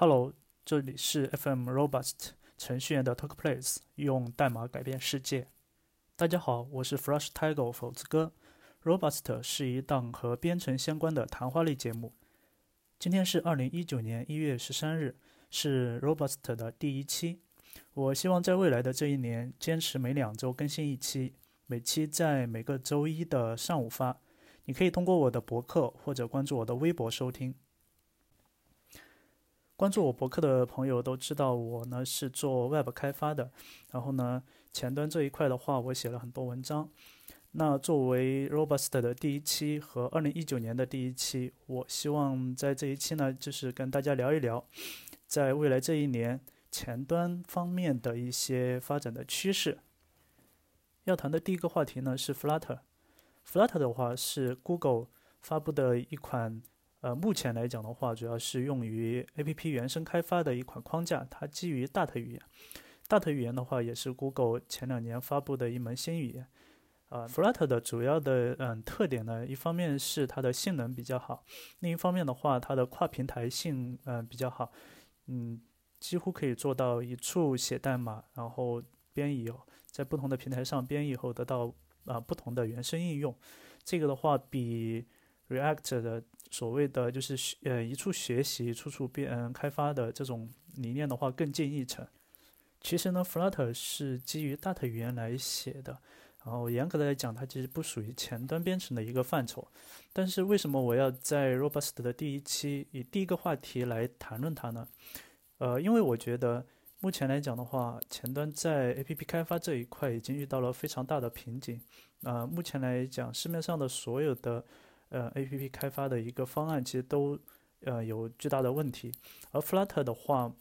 Hello，这里是 FM Robust 程序员的 Talk Place，用代码改变世界。大家好，我是 Flash Tiger 否子哥。Robust 是一档和编程相关的谈话类节目。今天是二零一九年一月十三日，是 Robust 的第一期。我希望在未来的这一年，坚持每两周更新一期，每期在每个周一的上午发。你可以通过我的博客或者关注我的微博收听。关注我博客的朋友都知道，我呢是做 Web 开发的。然后呢，前端这一块的话，我写了很多文章。那作为 Robust 的第一期和二零一九年的第一期，我希望在这一期呢，就是跟大家聊一聊，在未来这一年前端方面的一些发展的趋势。要谈的第一个话题呢是 Flutter。Flutter 的话是 Google 发布的一款。呃，目前来讲的话，主要是用于 APP 原生开发的一款框架，它基于 Dart 语言。Dart 语言的话，也是 Google 前两年发布的一门新语言。啊，Flutter 的主要的嗯特点呢，一方面是它的性能比较好，另一方面的话，它的跨平台性嗯比较好，嗯，几乎可以做到一处写代码，然后编译后，在不同的平台上编译后得到啊不同的原生应用。这个的话比 React 的所谓的就是呃一处学习、处处变嗯开发的这种理念的话更近一层。其实呢，Flutter 是基于 Dart 语言来写的，然后严格的来讲，它其实不属于前端编程的一个范畴。但是为什么我要在 Robust 的第一期以第一个话题来谈论它呢？呃，因为我觉得目前来讲的话，前端在 APP 开发这一块已经遇到了非常大的瓶颈。啊，目前来讲，市面上的所有的呃，A P P 开发的一个方案其实都呃有巨大的问题，而 Flutter 的话，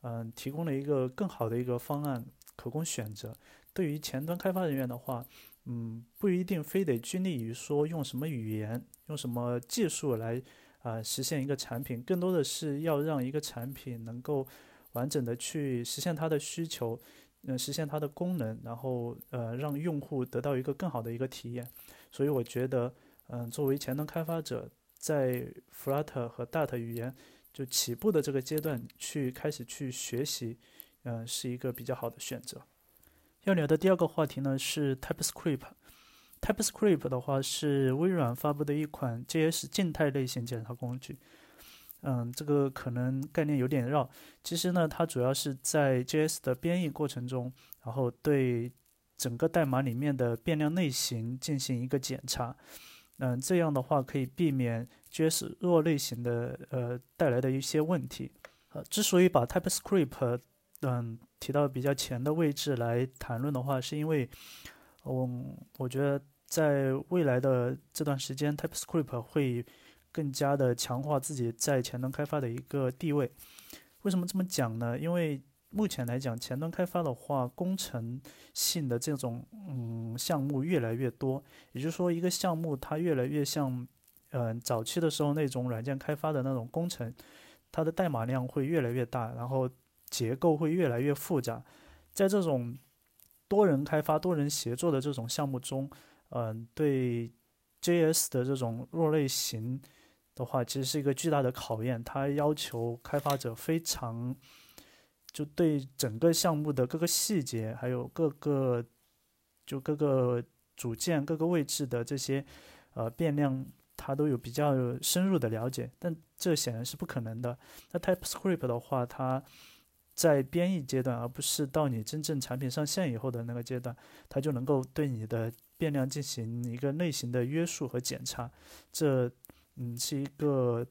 嗯，提供了一个更好的一个方案可供选择。对于前端开发人员的话，嗯，不一定非得拘泥于说用什么语言、用什么技术来啊实现一个产品，更多的是要让一个产品能够完整的去实现它的需求，嗯，实现它的功能，然后呃让用户得到一个更好的一个体验。所以我觉得。嗯，作为前端开发者，在 Flutter 和 Dart 语言就起步的这个阶段去开始去学习，嗯，是一个比较好的选择。要聊的第二个话题呢是 TypeScript。TypeScript 的话是微软发布的一款 JS 静态类型检查工具。嗯，这个可能概念有点绕。其实呢，它主要是在 JS 的编译过程中，然后对整个代码里面的变量类型进行一个检查。嗯，这样的话可以避免 JS 弱类型的呃带来的一些问题。呃，之所以把 TypeScript 嗯提到比较前的位置来谈论的话，是因为，嗯，我觉得在未来的这段时间，TypeScript 会更加的强化自己在前端开发的一个地位。为什么这么讲呢？因为目前来讲，前端开发的话，工程性的这种嗯项目越来越多，也就是说，一个项目它越来越像，嗯，早期的时候那种软件开发的那种工程，它的代码量会越来越大，然后结构会越来越复杂。在这种多人开发、多人协作的这种项目中，嗯，对 JS 的这种弱类型的话，其实是一个巨大的考验，它要求开发者非常。就对整个项目的各个细节，还有各个就各个组件、各个位置的这些呃变量，它都有比较深入的了解。但这显然是不可能的。那 TypeScript 的话，它在编译阶段，而不是到你真正产品上线以后的那个阶段，它就能够对你的变量进行一个类型的约束和检查。这嗯是一个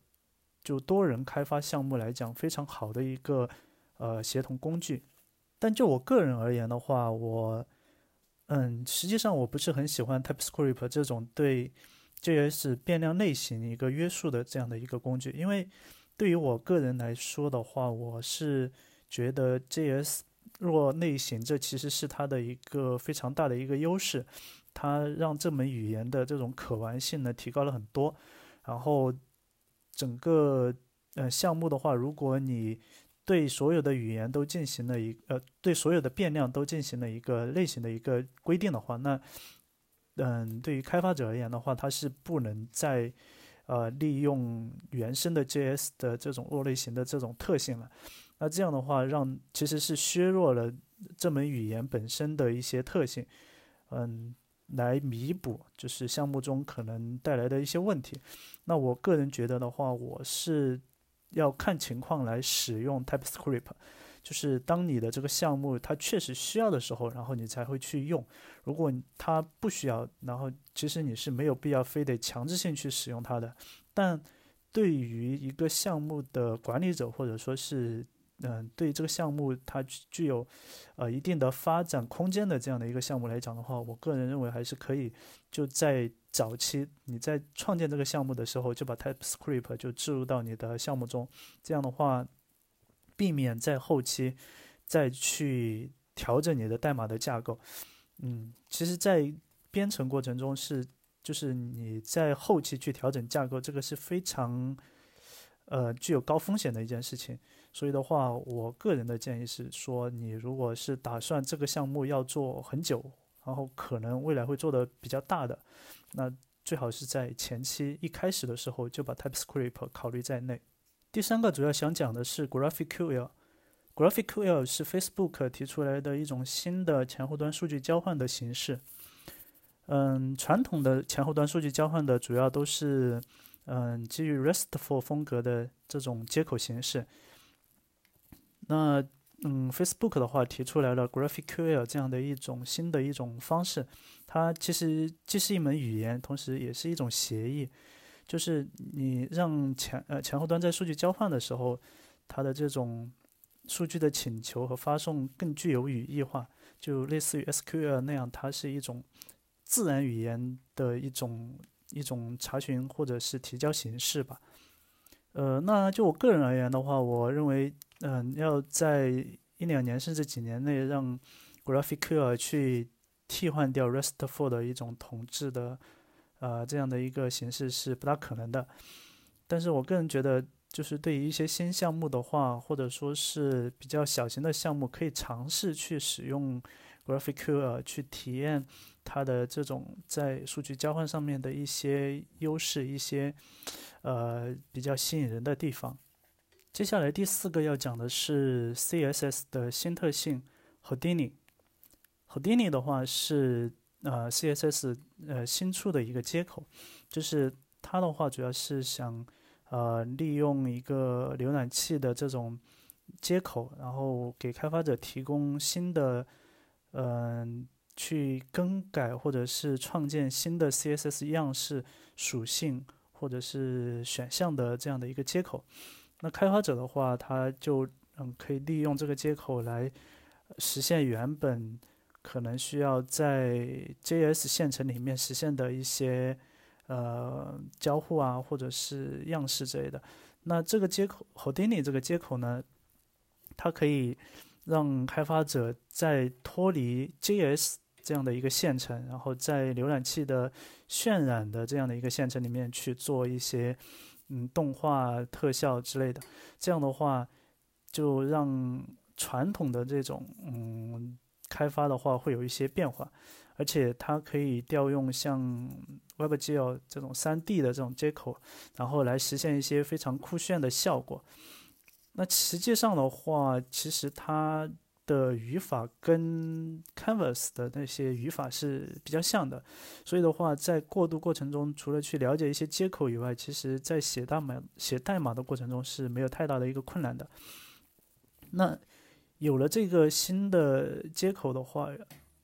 就多人开发项目来讲非常好的一个。呃，协同工具，但就我个人而言的话，我，嗯，实际上我不是很喜欢 TypeScript 这种对 JS 变量类型一个约束的这样的一个工具，因为对于我个人来说的话，我是觉得 JS 弱类型这其实是它的一个非常大的一个优势，它让这门语言的这种可玩性呢提高了很多，然后整个呃项目的话，如果你对所有的语言都进行了一呃，对所有的变量都进行了一个类型的一个规定的话，那，嗯，对于开发者而言的话，他是不能再呃利用原生的 JS 的这种弱类型的这种特性了。那这样的话，让其实是削弱了这门语言本身的一些特性，嗯，来弥补就是项目中可能带来的一些问题。那我个人觉得的话，我是要看情况来使用 TypeScript。就是当你的这个项目它确实需要的时候，然后你才会去用。如果它不需要，然后其实你是没有必要非得强制性去使用它的。但对于一个项目的管理者，或者说是嗯，对这个项目它具有呃一定的发展空间的这样的一个项目来讲的话，我个人认为还是可以就在早期你在创建这个项目的时候就把 TypeScript 就置入到你的项目中，这样的话。避免在后期再去调整你的代码的架构。嗯，其实，在编程过程中是，就是你在后期去调整架构，这个是非常呃具有高风险的一件事情。所以的话，我个人的建议是说，你如果是打算这个项目要做很久，然后可能未来会做的比较大的，那最好是在前期一开始的时候就把 TypeScript 考虑在内。第三个主要想讲的是 GraphQL。GraphQL 是 Facebook 提出来的一种新的前后端数据交换的形式。嗯，传统的前后端数据交换的主要都是嗯基于 RESTful 风格的这种接口形式。那嗯，Facebook 的话提出来了 GraphQL 这样的一种新的一种方式。它其实既是一门语言，同时也是一种协议。就是你让前呃前后端在数据交换的时候，它的这种数据的请求和发送更具有语义化，就类似于 SQL 那样，它是一种自然语言的一种一种查询或者是提交形式吧。呃，那就我个人而言的话，我认为，嗯，要在一两年甚至几年内让 GraphQL 去替换掉 RESTful 的一种统治的。呃，这样的一个形式是不大可能的，但是我个人觉得，就是对于一些新项目的话，或者说是比较小型的项目，可以尝试去使用 GraphQL 去体验它的这种在数据交换上面的一些优势，一些呃比较吸引人的地方。接下来第四个要讲的是 CSS 的新特性 Houdini。Houdini 的话是。呃，CSS 呃新出的一个接口，就是它的话主要是想呃利用一个浏览器的这种接口，然后给开发者提供新的嗯去更改或者是创建新的 CSS 样式属性或者是选项的这样的一个接口。那开发者的话，他就嗯可以利用这个接口来实现原本。可能需要在 JS 线程里面实现的一些呃交互啊，或者是样式之类的。那这个接口 Houdini 这个接口呢，它可以让开发者在脱离 JS 这样的一个线程，然后在浏览器的渲染的这样的一个线程里面去做一些嗯动画特效之类的。这样的话，就让传统的这种嗯。开发的话会有一些变化，而且它可以调用像 WebGL 这种 3D 的这种接口，然后来实现一些非常酷炫的效果。那实际上的话，其实它的语法跟 Canvas 的那些语法是比较像的，所以的话，在过渡过程中，除了去了解一些接口以外，其实在写代码写代码的过程中是没有太大的一个困难的。那有了这个新的接口的话，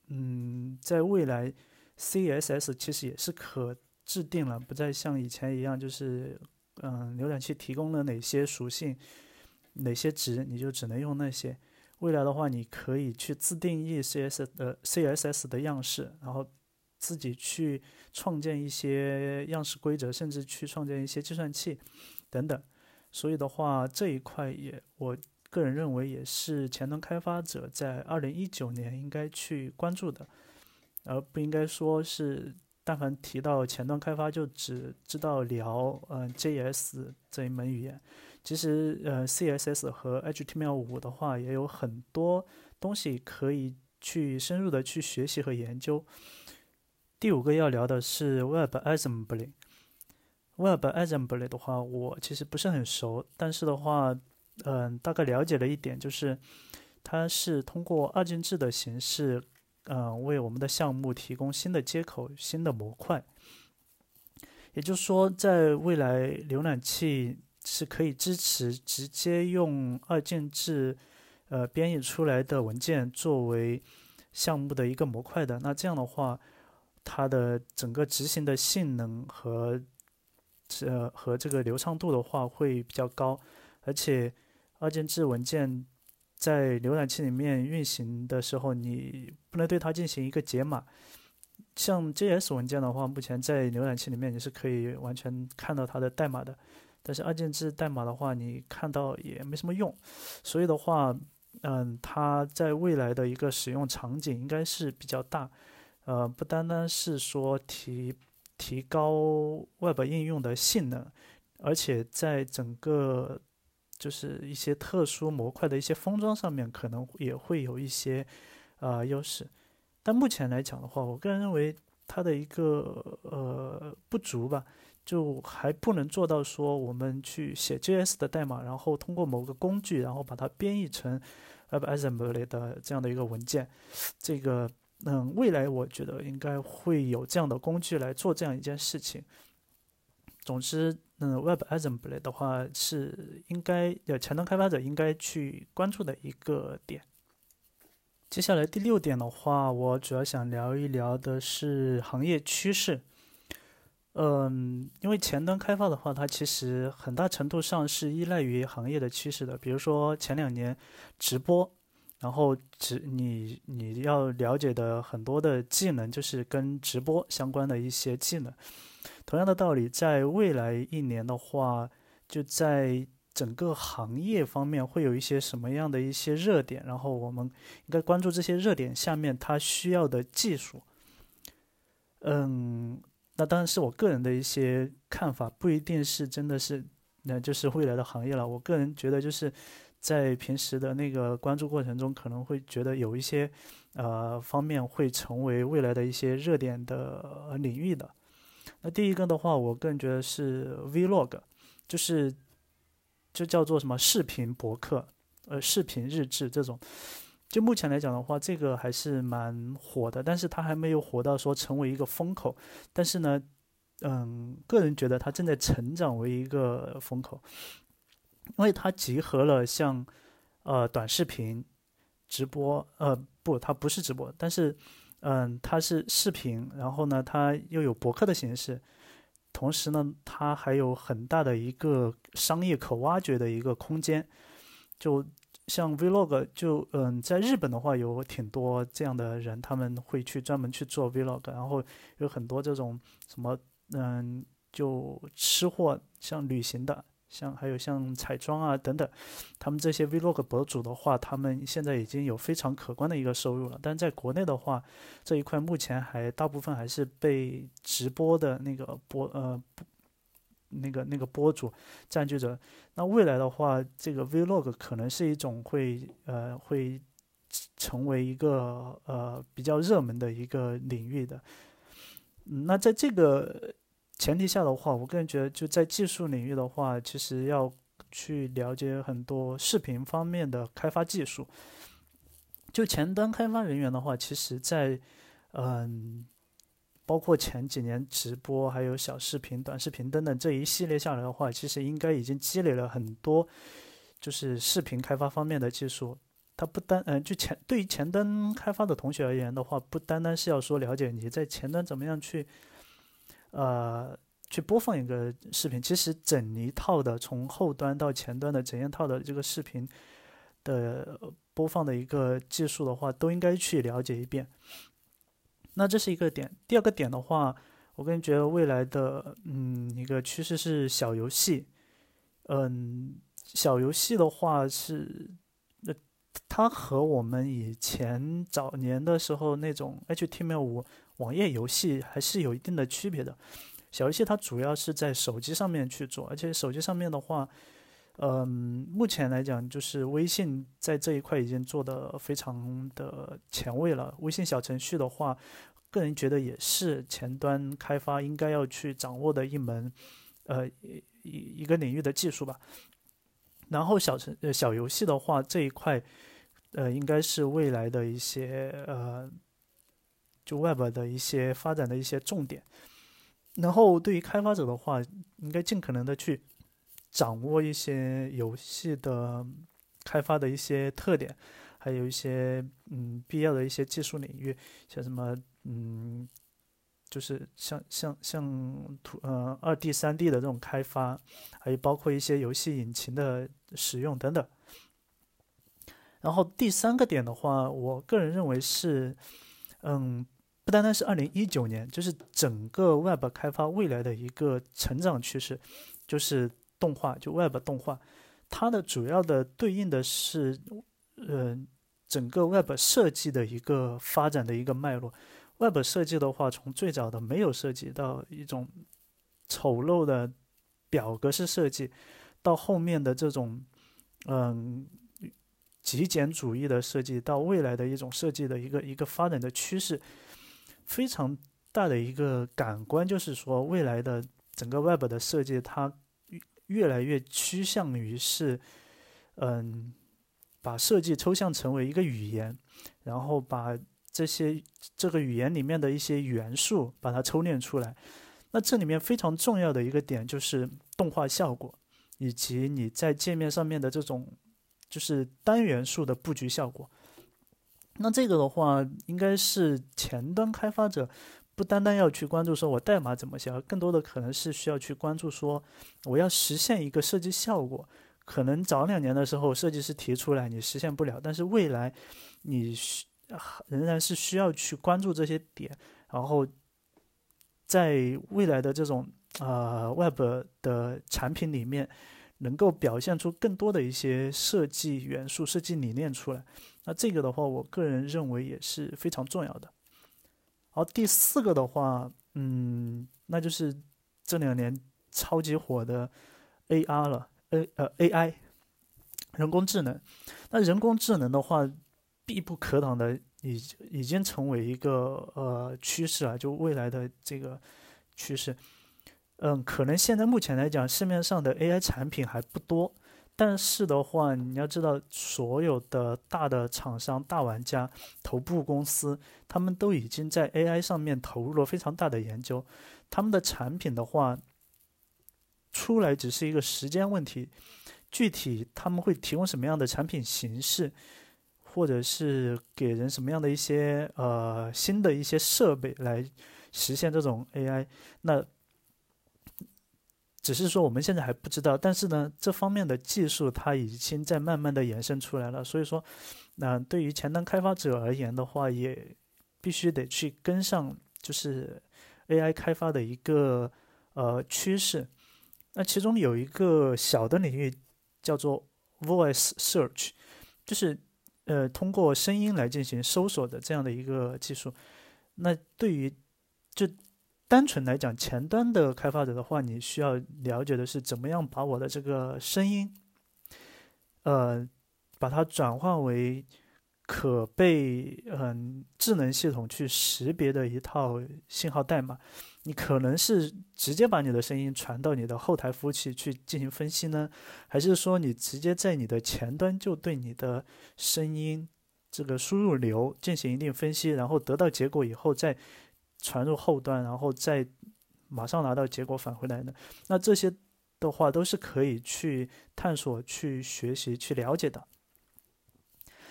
嗯，在未来，CSS 其实也是可制定了，不再像以前一样，就是嗯，浏览器提供了哪些属性、哪些值，你就只能用那些。未来的话，你可以去自定义 CSS 的 CSS 的样式，然后自己去创建一些样式规则，甚至去创建一些计算器等等。所以的话，这一块也我。个人认为，也是前端开发者在二零一九年应该去关注的，而不应该说是但凡提到前端开发就只知道聊嗯 JS 这一门语言。其实呃 CSS 和 HTML5 的话也有很多东西可以去深入的去学习和研究。第五个要聊的是 Web Assembly。Web Assembly 的话，我其实不是很熟，但是的话，嗯，大概了解了一点，就是它是通过二进制的形式，嗯，为我们的项目提供新的接口、新的模块。也就是说，在未来，浏览器是可以支持直接用二进制，呃，编译出来的文件作为项目的一个模块的。那这样的话，它的整个执行的性能和这和这个流畅度的话会比较高，而且二进制文件在浏览器里面运行的时候，你不能对它进行一个解码。像 JS 文件的话，目前在浏览器里面你是可以完全看到它的代码的，但是二进制代码的话，你看到也没什么用。所以的话，嗯，它在未来的一个使用场景应该是比较大，呃，不单单是说提提高 Web 应用的性能，而且在整个就是一些特殊模块的一些封装上面，可能也会有一些呃优势。但目前来讲的话，我个人认为它的一个呃不足吧，就还不能做到说我们去写 JS 的代码，然后通过某个工具，然后把它编译成 WebAssembly 的这样的一个文件。这个嗯，未来我觉得应该会有这样的工具来做这样一件事情。总之，嗯，WebAssembly 的话是应该呃前端开发者应该去关注的一个点。接下来第六点的话，我主要想聊一聊的是行业趋势。嗯，因为前端开发的话，它其实很大程度上是依赖于行业的趋势的。比如说前两年直播，然后直你你要了解的很多的技能，就是跟直播相关的一些技能。同样的道理，在未来一年的话，就在。整个行业方面会有一些什么样的一些热点，然后我们应该关注这些热点下面它需要的技术。嗯，那当然是我个人的一些看法，不一定是真的是那就是未来的行业了。我个人觉得就是在平时的那个关注过程中，可能会觉得有一些呃方面会成为未来的一些热点的领域的。那第一个的话，我个人觉得是 Vlog，就是。就叫做什么视频博客，呃，视频日志这种，就目前来讲的话，这个还是蛮火的，但是它还没有火到说成为一个风口。但是呢，嗯，个人觉得它正在成长为一个风口，因为它集合了像，呃，短视频、直播，呃，不，它不是直播，但是，嗯，它是视频，然后呢，它又有博客的形式。同时呢，它还有很大的一个商业可挖掘的一个空间，就像 Vlog，就嗯，在日本的话有挺多这样的人，他们会去专门去做 Vlog，然后有很多这种什么嗯，就吃货，像旅行的。像还有像彩妆啊等等，他们这些 Vlog 博主的话，他们现在已经有非常可观的一个收入了。但在国内的话，这一块目前还大部分还是被直播的那个播呃那个那个博主占据着。那未来的话，这个 Vlog 可能是一种会呃会成为一个呃比较热门的一个领域的。那在这个。前提下的话，我个人觉得就在技术领域的话，其实要去了解很多视频方面的开发技术。就前端开发人员的话，其实，在嗯，包括前几年直播、还有小视频、短视频等等这一系列下来的话，其实应该已经积累了很多，就是视频开发方面的技术。它不单嗯，就前对于前端开发的同学而言的话，不单单是要说了解你在前端怎么样去。呃，去播放一个视频，其实整一套的从后端到前端的整一套的这个视频的播放的一个技术的话，都应该去了解一遍。那这是一个点。第二个点的话，我个人觉得未来的嗯一个趋势是小游戏。嗯，小游戏的话是，那它和我们以前早年的时候那种 HTML5。网页游戏还是有一定的区别的，小游戏它主要是在手机上面去做，而且手机上面的话，嗯，目前来讲就是微信在这一块已经做的非常的前卫了。微信小程序的话，个人觉得也是前端开发应该要去掌握的一门呃一一个领域的技术吧。然后小程呃小游戏的话这一块，呃应该是未来的一些呃就 Web 的一些发展的一些重点。然后对于开发者的话，应该尽可能的去掌握一些游戏的开发的一些特点，还有一些嗯必要的一些技术领域，像什么嗯。就是像像像图呃二 D 三 D 的这种开发，还有包括一些游戏引擎的使用等等。然后第三个点的话，我个人认为是，嗯，不单单是二零一九年，就是整个 Web 开发未来的一个成长趋势，就是动画，就 Web 动画，它的主要的对应的是，嗯，整个 Web 设计的一个发展的一个脉络。Web 设计的话，从最早的没有设计到一种丑陋的表格式设计，到后面的这种嗯极简主义的设计，到未来的一种设计的一个一个发展的趋势，非常大的一个感官就是说，未来的整个 Web 的设计，它越来越趋向于是嗯把设计抽象成为一个语言，然后把。这些这个语言里面的一些元素，把它抽炼出来。那这里面非常重要的一个点就是动画效果，以及你在界面上面的这种就是单元素的布局效果。那这个的话，应该是前端开发者不单单要去关注说我代码怎么写，而更多的可能是需要去关注说我要实现一个设计效果。可能早两年的时候设计师提出来你实现不了，但是未来你需。仍然是需要去关注这些点，然后在未来的这种呃 Web 的产品里面，能够表现出更多的一些设计元素、设计理念出来。那这个的话，我个人认为也是非常重要的。好，第四个的话，嗯，那就是这两年超级火的 AR 了，A 呃 AI 人工智能。那人工智能的话。必不可挡的，已已经成为一个呃趋势啊，就未来的这个趋势。嗯，可能现在目前来讲，市面上的 AI 产品还不多，但是的话，你要知道，所有的大的厂商、大玩家、头部公司，他们都已经在 AI 上面投入了非常大的研究。他们的产品的话，出来只是一个时间问题，具体他们会提供什么样的产品形式？或者是给人什么样的一些呃新的一些设备来实现这种 AI，那只是说我们现在还不知道，但是呢，这方面的技术它已经在慢慢的延伸出来了。所以说，那对于前端开发者而言的话，也必须得去跟上，就是 AI 开发的一个呃趋势。那其中有一个小的领域叫做 Voice Search，就是。呃，通过声音来进行搜索的这样的一个技术，那对于就单纯来讲，前端的开发者的话，你需要了解的是怎么样把我的这个声音，呃，把它转化为可被嗯智能系统去识别的一套信号代码。你可能是直接把你的声音传到你的后台服务器去进行分析呢，还是说你直接在你的前端就对你的声音这个输入流进行一定分析，然后得到结果以后再传入后端，然后再马上拿到结果返回来呢？那这些的话都是可以去探索、去学习、去了解的。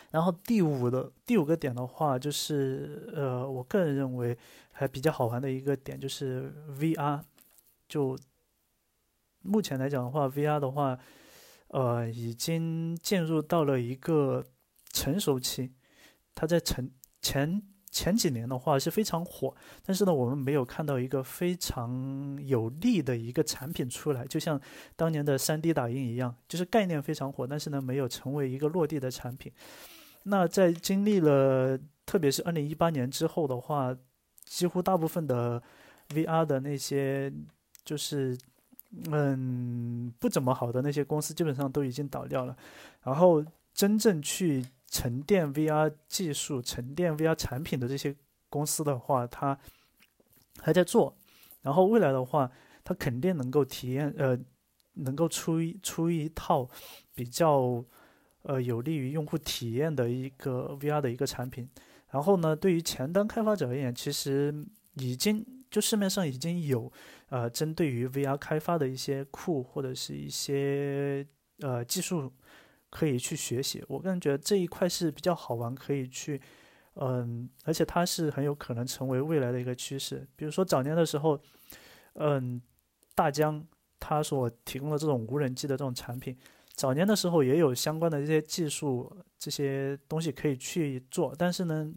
然后第五的第五个点的话，就是呃，我个人认为还比较好玩的一个点就是 VR。就目前来讲的话，VR 的话，呃，已经进入到了一个成熟期。它在成前前几年的话是非常火，但是呢，我们没有看到一个非常有利的一个产品出来，就像当年的 3D 打印一样，就是概念非常火，但是呢，没有成为一个落地的产品。那在经历了，特别是二零一八年之后的话，几乎大部分的 VR 的那些就是嗯不怎么好的那些公司，基本上都已经倒掉了。然后真正去沉淀 VR 技术、沉淀 VR 产品的这些公司的话，它还在做。然后未来的话，它肯定能够体验呃，能够出一出一套比较呃有利于用户体验的一个 VR 的一个产品。然后呢，对于前端开发者而言，其实已经就市面上已经有呃针对于 VR 开发的一些库或者是一些呃技术可以去学习。我个人觉得这一块是比较好玩，可以去。嗯，而且它是很有可能成为未来的一个趋势。比如说早年的时候，嗯，大疆它所提供的这种无人机的这种产品，早年的时候也有相关的这些技术这些东西可以去做，但是呢，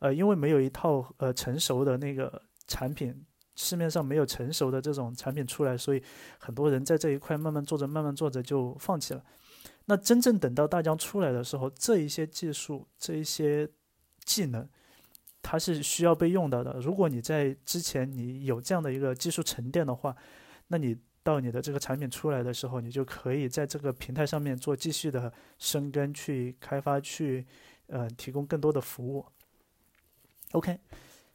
呃，因为没有一套呃成熟的那个产品，市面上没有成熟的这种产品出来，所以很多人在这一块慢慢做着慢慢做着就放弃了。那真正等到大疆出来的时候，这一些技术这一些。技能，它是需要被用到的。如果你在之前你有这样的一个技术沉淀的话，那你到你的这个产品出来的时候，你就可以在这个平台上面做继续的深耕、去开发、去呃提供更多的服务。OK，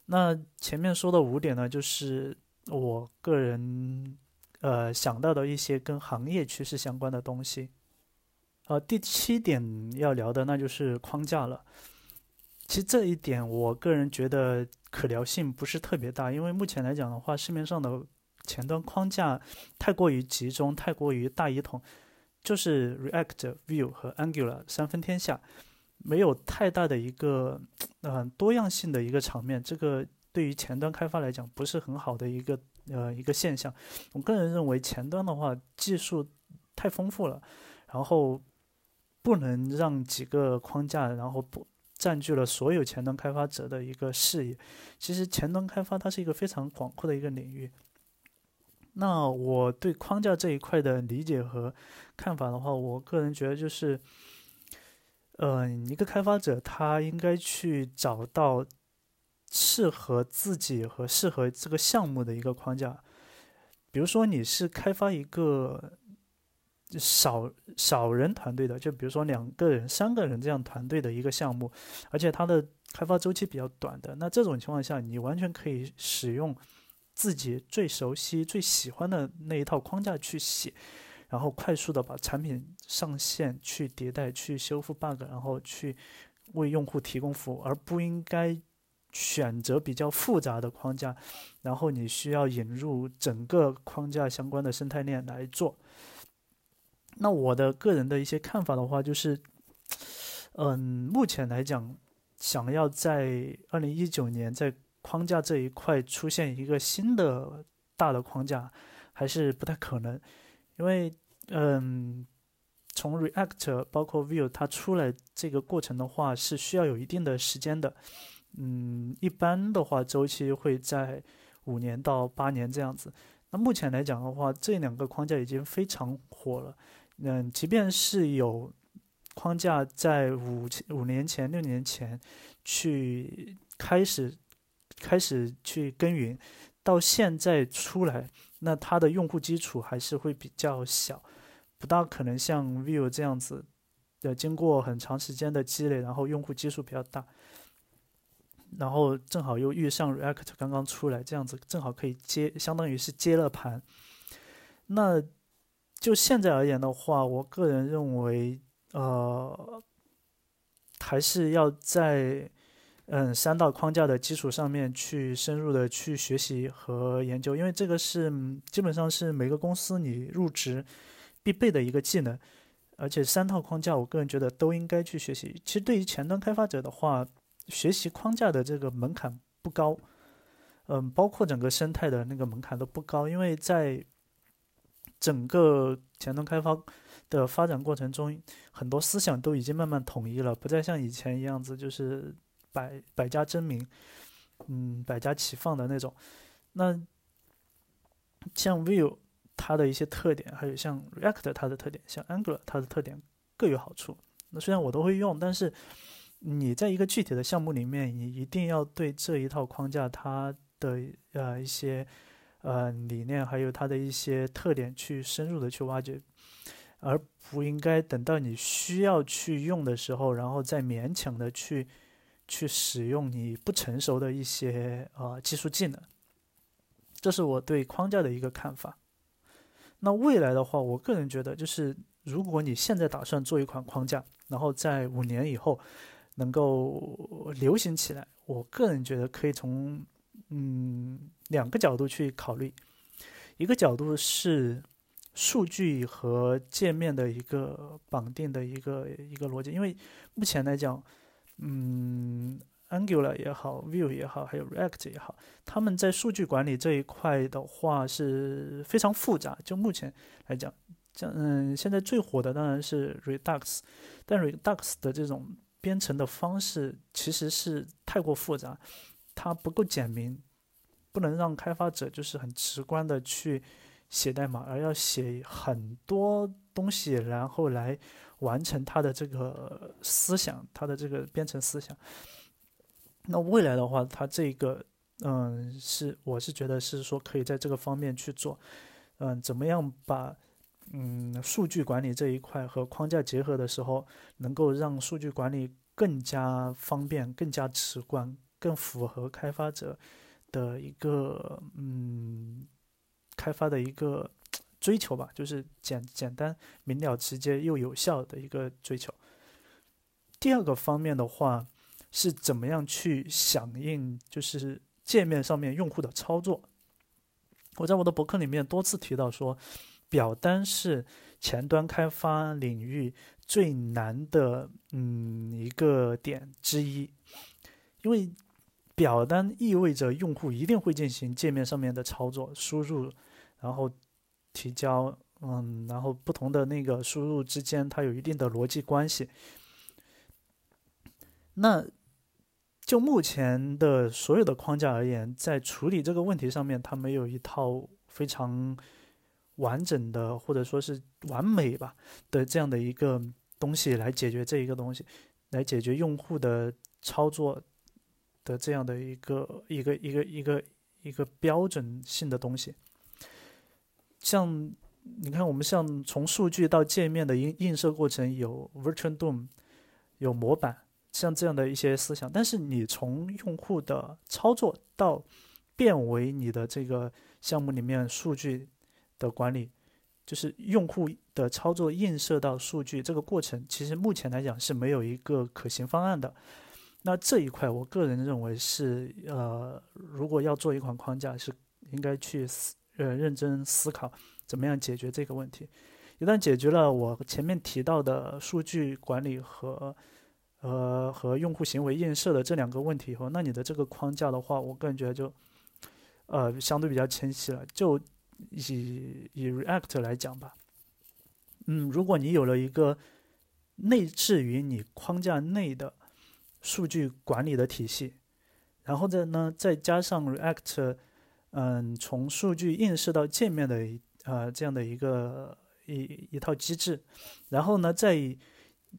那前面说的五点呢，就是我个人呃想到的一些跟行业趋势相关的东西。呃，第七点要聊的那就是框架了。其实这一点，我个人觉得可聊性不是特别大，因为目前来讲的话，市面上的前端框架太过于集中，太过于大一统，就是 React、Vue 和 Angular 三分天下，没有太大的一个嗯多样性的一个场面。这个对于前端开发来讲，不是很好的一个呃一个现象。我个人认为，前端的话技术太丰富了，然后不能让几个框架，然后不。占据了所有前端开发者的一个视野。其实前端开发它是一个非常广阔的一个领域。那我对框架这一块的理解和看法的话，我个人觉得就是，嗯，一个开发者他应该去找到适合自己和适合这个项目的一个框架。比如说你是开发一个。少少人团队的，就比如说两个人、三个人这样团队的一个项目，而且它的开发周期比较短的，那这种情况下，你完全可以使用自己最熟悉、最喜欢的那一套框架去写，然后快速的把产品上线、去迭代、去修复 bug，然后去为用户提供服务，而不应该选择比较复杂的框架，然后你需要引入整个框架相关的生态链来做。那我的个人的一些看法的话，就是，嗯，目前来讲，想要在二零一九年在框架这一块出现一个新的大的框架，还是不太可能，因为，嗯，从 React 包括 Vue 它出来这个过程的话，是需要有一定的时间的，嗯，一般的话周期会在五年到八年这样子。那目前来讲的话，这两个框架已经非常火了。嗯，即便是有框架在五五年前、六年前去开始开始去耕耘，到现在出来，那它的用户基础还是会比较小，不大可能像 Vue 这样子的，经过很长时间的积累，然后用户基数比较大，然后正好又遇上 React 刚刚出来，这样子正好可以接，相当于是接了盘，那。就现在而言的话，我个人认为，呃，还是要在嗯三道框架的基础上面去深入的去学习和研究，因为这个是基本上是每个公司你入职必备的一个技能，而且三套框架，我个人觉得都应该去学习。其实对于前端开发者的话，学习框架的这个门槛不高，嗯，包括整个生态的那个门槛都不高，因为在整个前端开发的发展过程中，很多思想都已经慢慢统一了，不再像以前一样子，就是百百家争鸣，嗯，百家齐放的那种。那像 Vue 它的一些特点，还有像 React 它的特点，像 Angular 它的特点各有好处。那虽然我都会用，但是你在一个具体的项目里面，你一定要对这一套框架它的呃一些。呃，理念还有它的一些特点，去深入的去挖掘，而不应该等到你需要去用的时候，然后再勉强的去去使用你不成熟的一些呃技术技能。这是我对框架的一个看法。那未来的话，我个人觉得，就是如果你现在打算做一款框架，然后在五年以后能够流行起来，我个人觉得可以从嗯两个角度去考虑。一个角度是数据和界面的一个绑定的一个一个逻辑，因为目前来讲，嗯。Angular 也好，Vue 也好，还有 React 也好，他们在数据管理这一块的话是非常复杂。就目前来讲，像嗯，现在最火的当然是 Redux，但 Redux 的这种编程的方式其实是太过复杂，它不够简明，不能让开发者就是很直观的去写代码，而要写很多东西，然后来完成它的这个思想，它的这个编程思想。那未来的话，它这个，嗯，是我是觉得是说可以在这个方面去做，嗯，怎么样把，嗯，数据管理这一块和框架结合的时候，能够让数据管理更加方便、更加直观、更符合开发者的一个，嗯，开发的一个追求吧，就是简简单明了、直接又有效的一个追求。第二个方面的话。是怎么样去响应，就是界面上面用户的操作？我在我的博客里面多次提到说，表单是前端开发领域最难的嗯一个点之一，因为表单意味着用户一定会进行界面上面的操作，输入，然后提交，嗯，然后不同的那个输入之间它有一定的逻辑关系，那。就目前的所有的框架而言，在处理这个问题上面，它没有一套非常完整的或者说是完美吧的这样的一个东西来解决这一个东西，来解决用户的操作的这样的一个一个一个一个一个标准性的东西。像你看，我们像从数据到界面的映映射过程，有 Virtual DOM，有模板。像这样的一些思想，但是你从用户的操作到变为你的这个项目里面数据的管理，就是用户的操作映射到数据这个过程，其实目前来讲是没有一个可行方案的。那这一块，我个人认为是呃，如果要做一款框架，是应该去思呃认真思考怎么样解决这个问题。一旦解决了我前面提到的数据管理和呃，和用户行为映射的这两个问题以后，那你的这个框架的话，我个人觉得就，呃，相对比较清晰了。就以以 React 来讲吧，嗯，如果你有了一个内置于你框架内的数据管理的体系，然后再呢，再加上 React，嗯，从数据映射到界面的呃这样的一个一一套机制，然后呢，再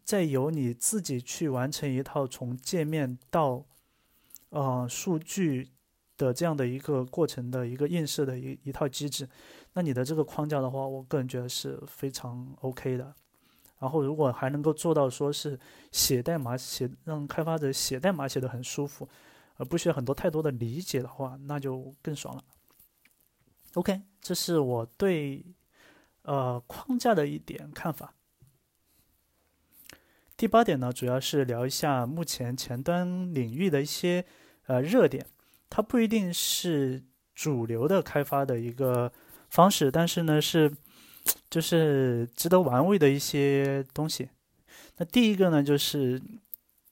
再由你自己去完成一套从界面到，呃，数据的这样的一个过程的一个映射的一一套机制，那你的这个框架的话，我个人觉得是非常 OK 的。然后，如果还能够做到说是写代码写让开发者写代码写的很舒服，而不需要很多太多的理解的话，那就更爽了。OK，这是我对呃框架的一点看法。第八点呢，主要是聊一下目前前端领域的一些呃热点，它不一定是主流的开发的一个方式，但是呢是就是值得玩味的一些东西。那第一个呢就是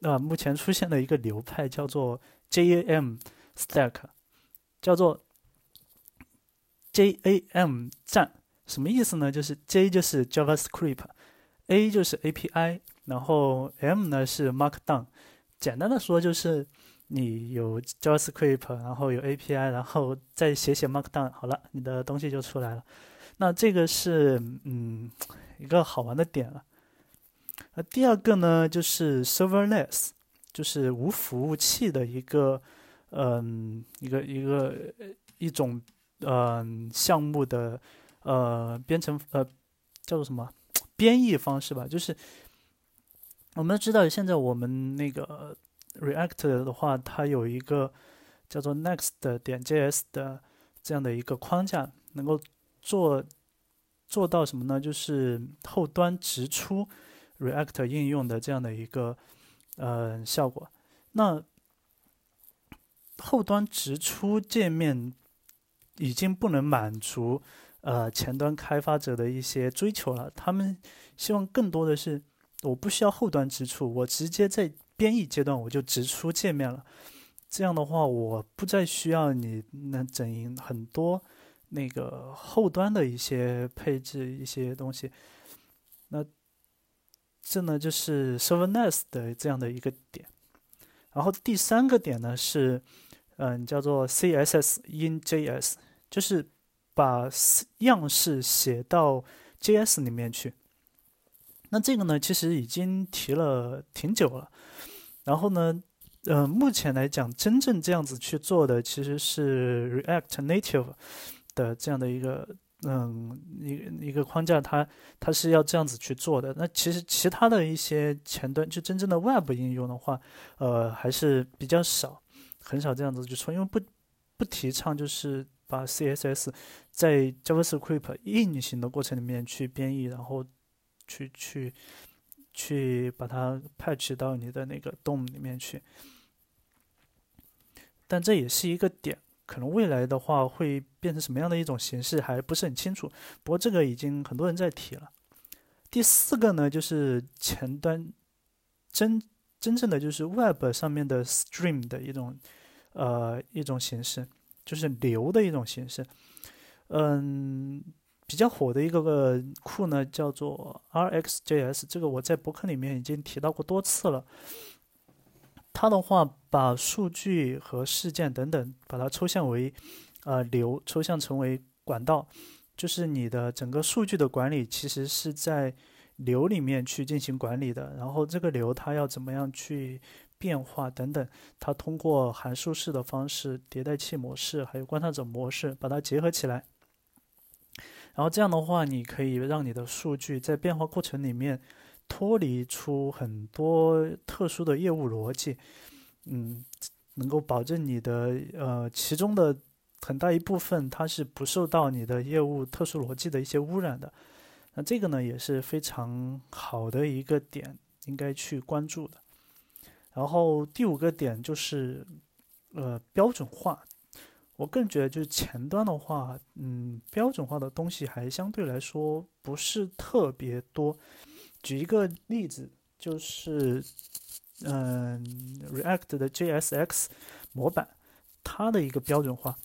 啊，目前出现的一个流派叫做 JAM Stack，叫做 JAM 站，什么意思呢？就是 J 就是 JavaScript，A 就是 API。然后 M 呢是 Markdown，简单的说就是你有 JavaScript，然后有 API，然后再写写 Markdown，好了，你的东西就出来了。那这个是嗯一个好玩的点了。那第二个呢就是 Serverless，就是无服务器的一个嗯一个一个一种嗯项目的呃编程呃叫做什么编译方式吧，就是。我们知道，现在我们那个 React 的话，它有一个叫做 Next 点 JS 的这样的一个框架，能够做做到什么呢？就是后端直出 React 应用的这样的一个呃效果。那后端直出界面已经不能满足呃前端开发者的一些追求了，他们希望更多的是我不需要后端直出，我直接在编译阶段我就直出界面了。这样的话，我不再需要你那整很多那个后端的一些配置一些东西。那这呢就是 serverless 的这样的一个点。然后第三个点呢是，嗯，叫做 CSS in JS，就是把样式写到 JS 里面去。那这个呢其实已经提了挺久了。然后呢？呃，目前来讲，真正这样子去做的其实是 React Native 的这样的一个，嗯，一一个框架，它它是要这样子去做的。那其实其他的一些前端，就真正的 Web 应用的话，呃，还是比较少，很少这样子去做，因为不不提倡就是把 CSS 在 JavaScript 运行的过程里面去编译，然后去去去把它 patch 到你的那个 DOM 里面去。但这也是一个点，可能未来的话会变成什么样的一种形式还不是很清楚。不过这个已经很多人在提了。第四个呢，就是前端真真正的就是 Web 上面的 Stream 的一种呃一种形式，就是流的一种形式。嗯，比较火的一个个库呢叫做 RxJS，这个我在博客里面已经提到过多次了。它的话，把数据和事件等等，把它抽象为，呃，流，抽象成为管道，就是你的整个数据的管理，其实是在流里面去进行管理的。然后这个流它要怎么样去变化等等，它通过函数式的方式、迭代器模式还有观察者模式把它结合起来。然后这样的话，你可以让你的数据在变化过程里面。脱离出很多特殊的业务逻辑，嗯，能够保证你的呃其中的很大一部分它是不受到你的业务特殊逻辑的一些污染的。那这个呢也是非常好的一个点，应该去关注的。然后第五个点就是呃标准化，我更觉得就是前端的话，嗯，标准化的东西还相对来说不是特别多。举一个例子，就是，嗯，React 的 JSX 模板，它的一个标准化。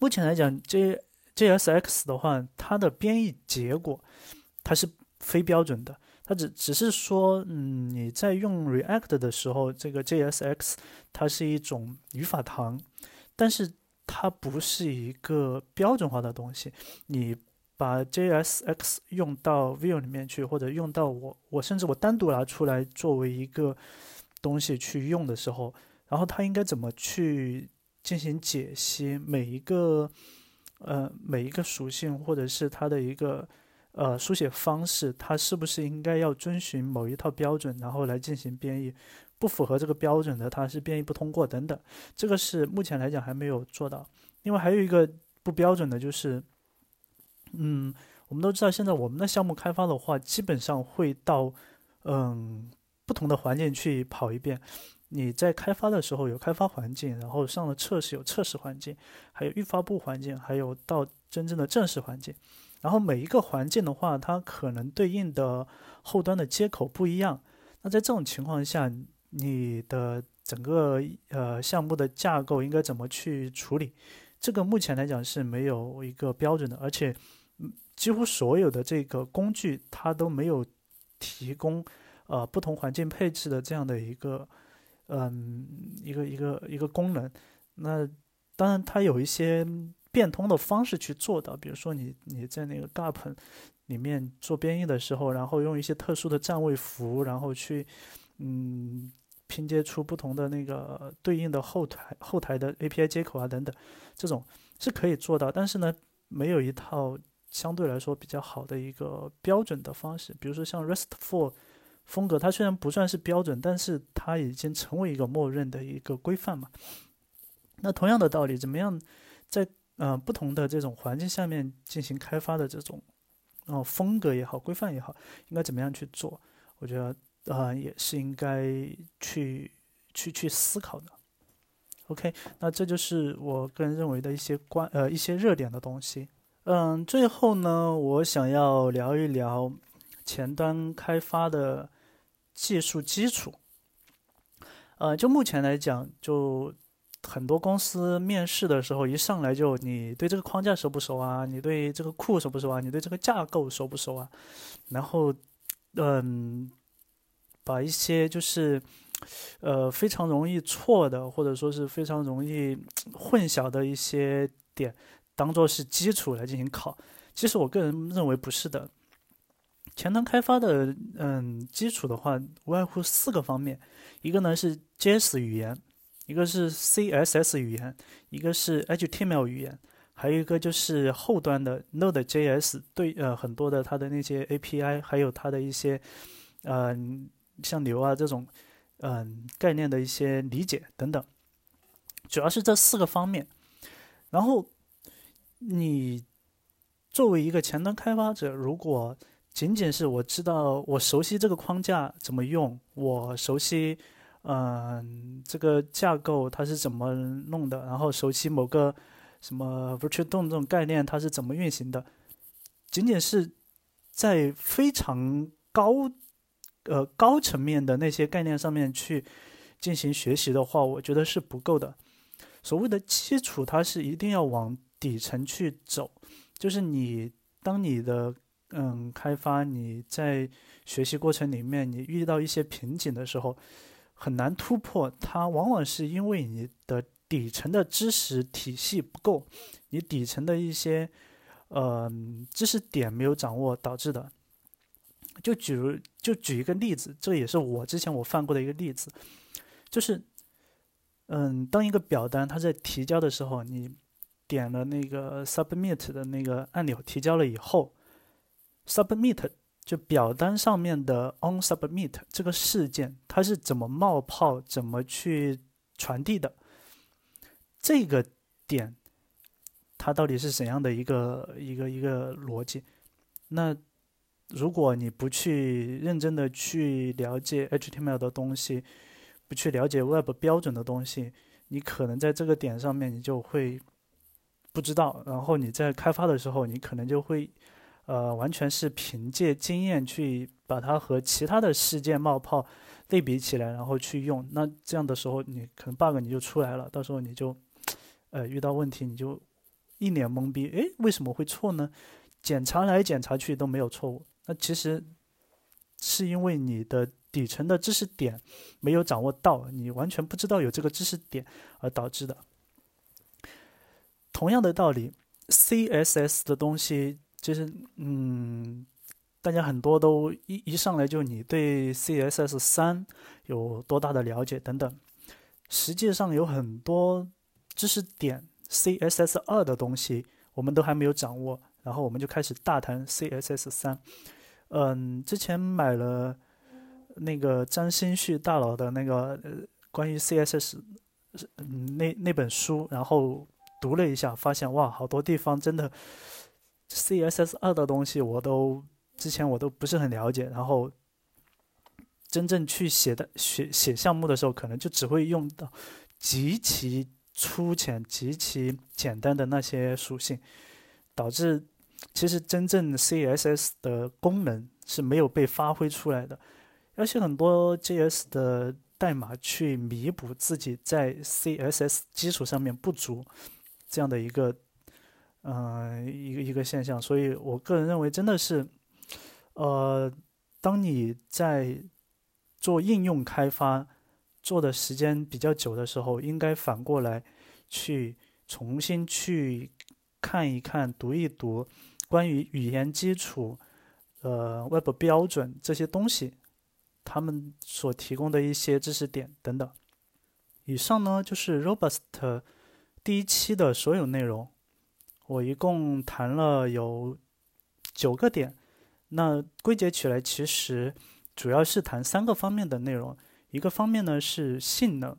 目前来讲，J JSX 的话，它的编译结果它是非标准的。它只只是说，嗯，你在用 React 的时候，这个 JSX 它是一种语法糖，但是它不是一个标准化的东西。你把 JSX 用到 Vue 里面去，或者用到我我甚至我单独拿出来作为一个东西去用的时候，然后它应该怎么去进行解析每一个呃每一个属性，或者是它的一个呃书写方式，它是不是应该要遵循某一套标准，然后来进行编译？不符合这个标准的，它是编译不通过等等。这个是目前来讲还没有做到。另外还有一个不标准的就是。嗯，我们都知道，现在我们的项目开发的话，基本上会到嗯不同的环境去跑一遍。你在开发的时候有开发环境，然后上了测试有测试环境，还有预发布环境，还有到真正的正式环境。然后每一个环境的话，它可能对应的后端的接口不一样。那在这种情况下，你的整个呃项目的架构应该怎么去处理？这个目前来讲是没有一个标准的，而且。几乎所有的这个工具，它都没有提供呃不同环境配置的这样的一个嗯一个一个一个功能。那当然，它有一些变通的方式去做到，比如说你你在那个 GAP 里面做编译的时候，然后用一些特殊的占位符，然后去嗯拼接出不同的那个对应的后台后台的 API 接口啊等等，这种是可以做到，但是呢，没有一套。相对来说比较好的一个标准的方式，比如说像 RESTful 风格，它虽然不算是标准，但是它已经成为一个默认的一个规范嘛。那同样的道理，怎么样在呃不同的这种环境下面进行开发的这种，哦风格也好，规范也好，应该怎么样去做？我觉得呃也是应该去去去思考的。OK，那这就是我个人认为的一些关呃一些热点的东西。嗯，最后呢，我想要聊一聊前端开发的技术基础。呃，就目前来讲，就很多公司面试的时候，一上来就你对这个框架熟不熟啊？你对这个库熟不熟啊？你对这个架构熟不熟啊？然后，嗯，把一些就是。呃，非常容易错的，或者说是非常容易混淆的一些点，当做是基础来进行考。其实我个人认为不是的。前端开发的，嗯，基础的话，无外乎四个方面：一个呢是 JS 语言，一个是 CSS 语言，一个是 HTML 语言，还有一个就是后端的 Node.js 对，呃，很多的它的那些 API，还有它的一些，嗯，像流啊这种。嗯，概念的一些理解等等，主要是这四个方面。然后，你作为一个前端开发者，如果仅仅是我知道我熟悉这个框架怎么用，我熟悉嗯这个架构它是怎么弄的，然后熟悉某个什么 virtual DOM 这种概念它是怎么运行的，仅仅是在非常高。呃，高层面的那些概念上面去进行学习的话，我觉得是不够的。所谓的基础，它是一定要往底层去走。就是你当你的嗯开发你在学习过程里面，你遇到一些瓶颈的时候，很难突破。它往往是因为你的底层的知识体系不够，你底层的一些呃知识点没有掌握导致的。就举就举一个例子，这也是我之前我犯过的一个例子，就是，嗯，当一个表单它在提交的时候，你点了那个 submit 的那个按钮，提交了以后，submit 就表单上面的 on submit 这个事件，它是怎么冒泡，怎么去传递的？这个点，它到底是怎样的一个一个一个逻辑？那？如果你不去认真的去了解 HTML 的东西，不去了解 Web 标准的东西，你可能在这个点上面你就会不知道。然后你在开发的时候，你可能就会，呃，完全是凭借经验去把它和其他的事件冒泡类比起来，然后去用。那这样的时候，你可能 bug 你就出来了，到时候你就，呃，遇到问题你就一脸懵逼，诶，为什么会错呢？检查来检查去都没有错误。那其实是因为你的底层的知识点没有掌握到，你完全不知道有这个知识点而导致的。同样的道理，CSS 的东西就是，嗯，大家很多都一一上来就你对 CSS 三有多大的了解等等，实际上有很多知识点 CSS 二的东西我们都还没有掌握。然后我们就开始大谈 CSS 三，嗯，之前买了那个张新旭大佬的那个呃关于 CSS 嗯那那本书，然后读了一下，发现哇，好多地方真的 CSS 二的东西我都之前我都不是很了解，然后真正去写的写写项目的时候，可能就只会用到极其粗浅、极其简单的那些属性，导致。其实真正 CSS 的功能是没有被发挥出来的，要写很多 JS 的代码去弥补自己在 CSS 基础上面不足这样的一个，嗯，一个一个现象。所以我个人认为，真的是，呃，当你在做应用开发做的时间比较久的时候，应该反过来去重新去看一看、读一读。关于语言基础、呃，Web 标准这些东西，他们所提供的一些知识点等等。以上呢就是 Robust 第一期的所有内容。我一共谈了有九个点，那归结起来其实主要是谈三个方面的内容。一个方面呢是性能，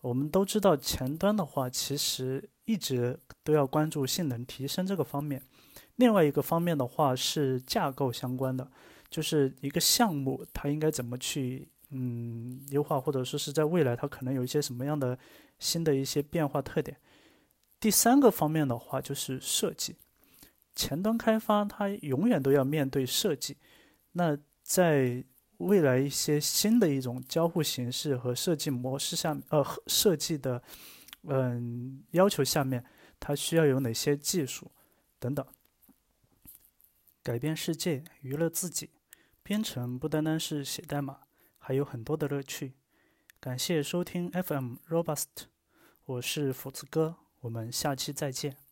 我们都知道，前端的话，其实一直都要关注性能提升这个方面。另外一个方面的话是架构相关的，就是一个项目它应该怎么去嗯优化，或者说是在未来它可能有一些什么样的新的一些变化特点。第三个方面的话就是设计，前端开发它永远都要面对设计。那在未来一些新的一种交互形式和设计模式下，呃，设计的，嗯，要求下面，它需要有哪些技术等等？改变世界，娱乐自己，编程不单单是写代码，还有很多的乐趣。感谢收听 FM Robust，我是斧子哥，我们下期再见。